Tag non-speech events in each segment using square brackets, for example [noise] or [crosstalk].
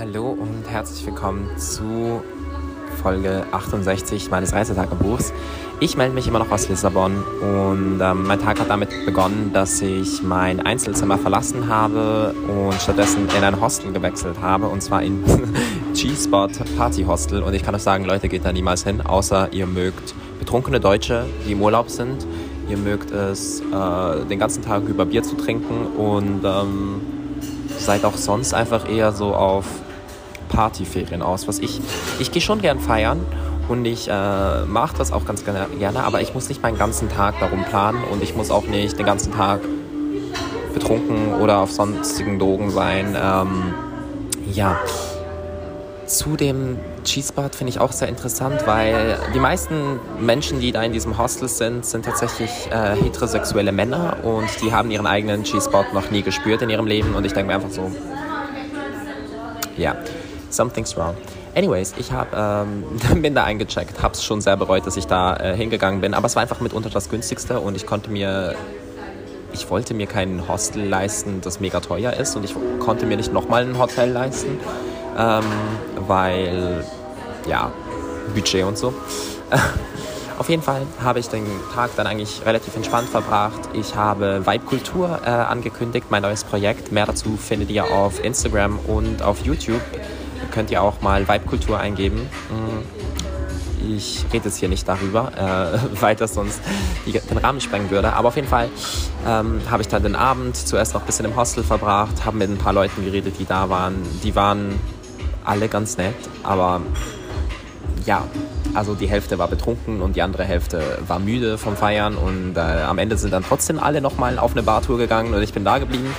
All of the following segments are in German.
Hallo und herzlich willkommen zu Folge 68 meines Reisetagebuchs. Ich melde mich immer noch aus Lissabon und ähm, mein Tag hat damit begonnen, dass ich mein Einzelzimmer verlassen habe und stattdessen in ein Hostel gewechselt habe und zwar in [laughs] G-Spot Party Hostel und ich kann euch sagen, Leute, geht da niemals hin, außer ihr mögt betrunkene Deutsche, die im Urlaub sind. Ihr mögt es, äh, den ganzen Tag über Bier zu trinken und ähm, seid auch sonst einfach eher so auf Partyferien aus. Was ich, ich gehe schon gern feiern und ich äh, mache das auch ganz gerne, aber ich muss nicht meinen ganzen Tag darum planen und ich muss auch nicht den ganzen Tag betrunken oder auf sonstigen Drogen sein. Ähm, ja, zu dem Cheesebad finde ich auch sehr interessant, weil die meisten Menschen, die da in diesem Hostel sind, sind tatsächlich äh, heterosexuelle Männer und die haben ihren eigenen Cheesebad noch nie gespürt in ihrem Leben und ich denke mir einfach so, ja, something's wrong. Anyways, ich hab, ähm, [laughs] bin da eingecheckt, habe es schon sehr bereut, dass ich da äh, hingegangen bin, aber es war einfach mitunter das günstigste und ich konnte mir, ich wollte mir kein Hostel leisten, das mega teuer ist und ich konnte mir nicht nochmal ein Hotel leisten, ähm, weil, ja, Budget und so. [laughs] Auf jeden Fall habe ich den Tag dann eigentlich relativ entspannt verbracht. Ich habe Vibe Kultur äh, angekündigt, mein neues Projekt. Mehr dazu findet ihr auf Instagram und auf YouTube könnt ihr auch mal Vibe-Kultur eingeben. Mm, ich rede jetzt hier nicht darüber, äh, [laughs] weil das sonst den Rahmen sprengen würde. Aber auf jeden Fall ähm, habe ich dann den Abend zuerst noch ein bisschen im Hostel verbracht, habe mit ein paar Leuten geredet, die da waren. Die waren alle ganz nett, aber ja, also die Hälfte war betrunken und die andere Hälfte war müde vom Feiern und äh, am Ende sind dann trotzdem alle nochmal auf eine Bartour gegangen und ich bin da geblieben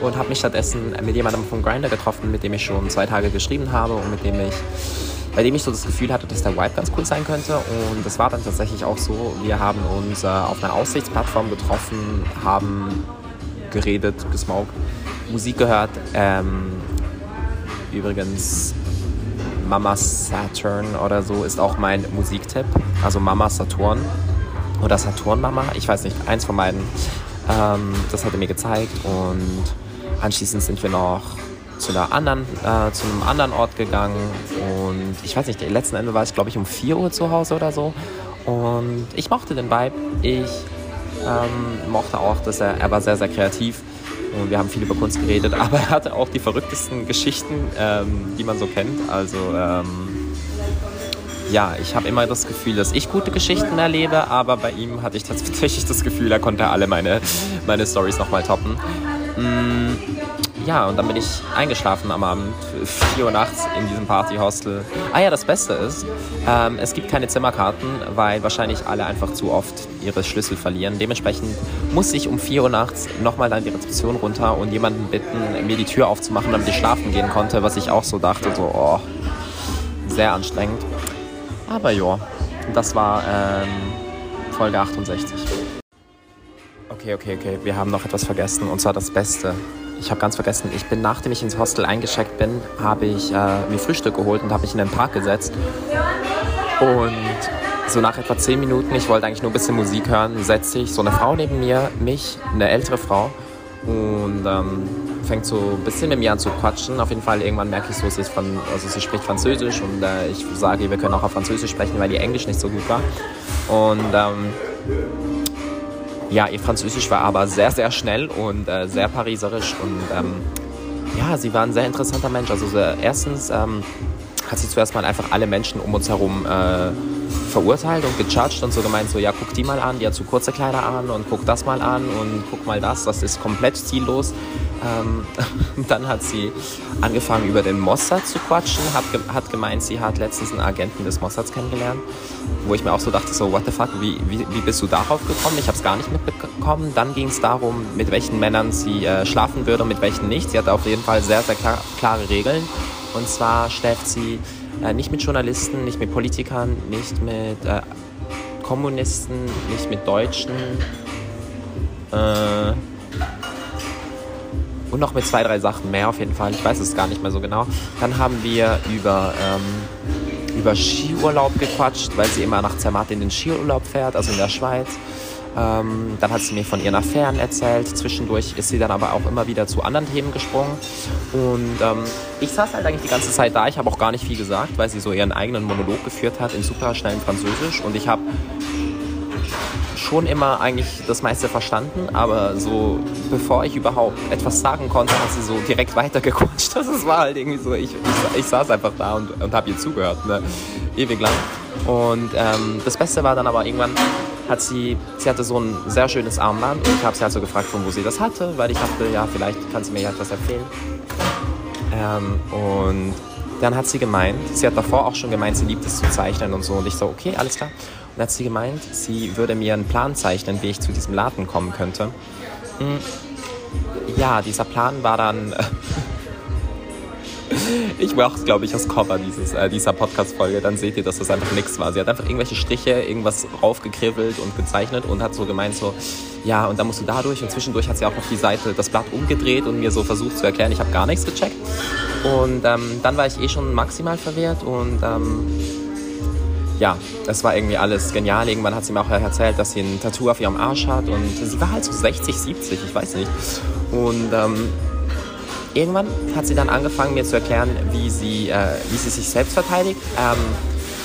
und habe mich stattdessen mit jemandem vom Grinder getroffen, mit dem ich schon zwei Tage geschrieben habe und mit dem ich, bei dem ich so das Gefühl hatte, dass der Vibe ganz cool sein könnte. Und das war dann tatsächlich auch so. Wir haben uns äh, auf einer Aussichtsplattform getroffen, haben geredet, gesmoked, Musik gehört. Ähm, übrigens, Mama Saturn oder so ist auch mein Musiktipp. Also Mama Saturn oder Saturn Mama, ich weiß nicht, eins von beiden. Ähm, das hat er mir gezeigt und Anschließend sind wir noch zu, einer anderen, äh, zu einem anderen Ort gegangen und ich weiß nicht, letzten Ende war ich glaube ich um 4 Uhr zu Hause oder so und ich mochte den Vibe. Ich ähm, mochte auch, dass er, er war sehr, sehr kreativ und wir haben viel über Kunst geredet, [laughs] aber er hatte auch die verrücktesten Geschichten, ähm, die man so kennt. Also ähm, ja, ich habe immer das Gefühl, dass ich gute Geschichten erlebe, aber bei ihm hatte ich tatsächlich das Gefühl, er konnte alle meine, meine Stories nochmal toppen. Mm, ja, und dann bin ich eingeschlafen am Abend, 4 Uhr nachts in diesem Partyhostel. Ah ja, das Beste ist, ähm, es gibt keine Zimmerkarten, weil wahrscheinlich alle einfach zu oft ihre Schlüssel verlieren. Dementsprechend muss ich um 4 Uhr nachts nochmal an die Rezeption runter und jemanden bitten, mir die Tür aufzumachen, damit ich schlafen gehen konnte, was ich auch so dachte, so, oh, sehr anstrengend. Aber ja, das war ähm, Folge 68. Okay, okay, okay, wir haben noch etwas vergessen und zwar das Beste. Ich habe ganz vergessen, ich bin, nachdem ich ins Hostel eingecheckt bin, habe ich äh, mir Frühstück geholt und habe mich in den Park gesetzt. Und so nach etwa 10 Minuten, ich wollte eigentlich nur ein bisschen Musik hören, setze ich so eine Frau neben mir, mich, eine ältere Frau, und ähm, fängt so ein bisschen mit mir an zu quatschen. Auf jeden Fall irgendwann merke ich so, sie, von, also sie spricht Französisch und äh, ich sage, wir können auch auf Französisch sprechen, weil ihr Englisch nicht so gut war. Und ähm, ja, ihr Französisch war aber sehr, sehr schnell und äh, sehr pariserisch und ähm, ja, sie war ein sehr interessanter Mensch. Also sehr, erstens ähm, hat sie zuerst mal einfach alle Menschen um uns herum äh, verurteilt und gejudged und so gemeint, so ja, guck die mal an, die hat so kurze Kleider an und guck das mal an und guck mal das, das ist komplett ziellos. Ähm, [laughs] dann hat sie angefangen über den Mossad zu quatschen, hat, hat gemeint, sie hat letztens einen Agenten des Mossads kennengelernt, wo ich mir auch so dachte, so what the fuck, wie, wie, wie bist du darauf gekommen? Ich habe es gar nicht mitbekommen. Dann ging es darum, mit welchen Männern sie äh, schlafen würde und mit welchen nicht. Sie hatte auf jeden Fall sehr, sehr klar, klare Regeln. Und zwar schläft sie äh, nicht mit Journalisten, nicht mit Politikern, nicht mit äh, Kommunisten, nicht mit Deutschen. Äh, und noch mit zwei, drei Sachen mehr auf jeden Fall. Ich weiß es gar nicht mehr so genau. Dann haben wir über, ähm, über Skiurlaub gequatscht, weil sie immer nach Zermatt in den Skiurlaub fährt, also in der Schweiz. Ähm, dann hat sie mir von ihren Affären erzählt. Zwischendurch ist sie dann aber auch immer wieder zu anderen Themen gesprungen. Und ähm, ich saß halt eigentlich die ganze Zeit da. Ich habe auch gar nicht viel gesagt, weil sie so ihren eigenen Monolog geführt hat in super schnellem Französisch. Und ich habe schon immer eigentlich das meiste verstanden, aber so bevor ich überhaupt etwas sagen konnte, hat sie so direkt [laughs] weitergequatscht. Das war halt irgendwie so, ich, ich, ich saß einfach da und, und habe ihr zugehört, ne? ewig lang. Und ähm, das Beste war dann aber irgendwann, hat sie, sie hatte so ein sehr schönes Armband und ich habe sie also gefragt, von wo sie das hatte, weil ich dachte, ja, vielleicht kann sie mir ja etwas erzählen. Ähm, und dann hat sie gemeint, sie hat davor auch schon gemeint, sie liebt es zu zeichnen und so. Und ich so, okay, alles klar. Und dann hat sie gemeint, sie würde mir einen Plan zeichnen, wie ich zu diesem Laden kommen könnte. Hm. Ja, dieser Plan war dann. [laughs] ich mache es, glaube ich, als Cover dieses, äh, dieser Podcast-Folge. Dann seht ihr, dass das einfach nichts war. Sie hat einfach irgendwelche Striche, irgendwas raufgekribbelt und gezeichnet und hat so gemeint, so, ja, und dann musst du dadurch. Und zwischendurch hat sie auch noch die Seite, das Blatt umgedreht und mir so versucht zu erklären, ich habe gar nichts gecheckt. Und ähm, dann war ich eh schon maximal verwirrt und ähm, ja, es war irgendwie alles genial. Irgendwann hat sie mir auch erzählt, dass sie ein Tattoo auf ihrem Arsch hat und sie war halt so 60, 70, ich weiß nicht. Und ähm, irgendwann hat sie dann angefangen, mir zu erklären, wie sie, äh, wie sie sich selbst verteidigt. Ähm,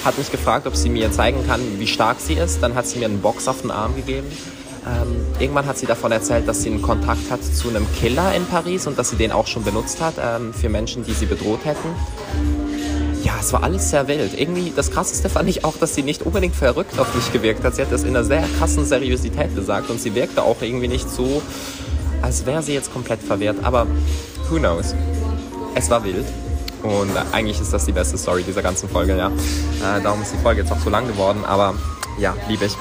hat mich gefragt, ob sie mir zeigen kann, wie stark sie ist. Dann hat sie mir einen Box auf den Arm gegeben. Ähm, irgendwann hat sie davon erzählt, dass sie einen Kontakt hat zu einem Killer in Paris und dass sie den auch schon benutzt hat ähm, für Menschen, die sie bedroht hätten. Ja, es war alles sehr wild. Irgendwie das Krasseste fand ich auch, dass sie nicht unbedingt verrückt auf mich gewirkt hat. Sie hat das in einer sehr krassen Seriosität gesagt und sie wirkte auch irgendwie nicht so, als wäre sie jetzt komplett verwehrt. Aber who knows? Es war wild. Und eigentlich ist das die beste Story dieser ganzen Folge, ja. Äh, darum ist die Folge jetzt auch so lang geworden, aber ja, liebe ich.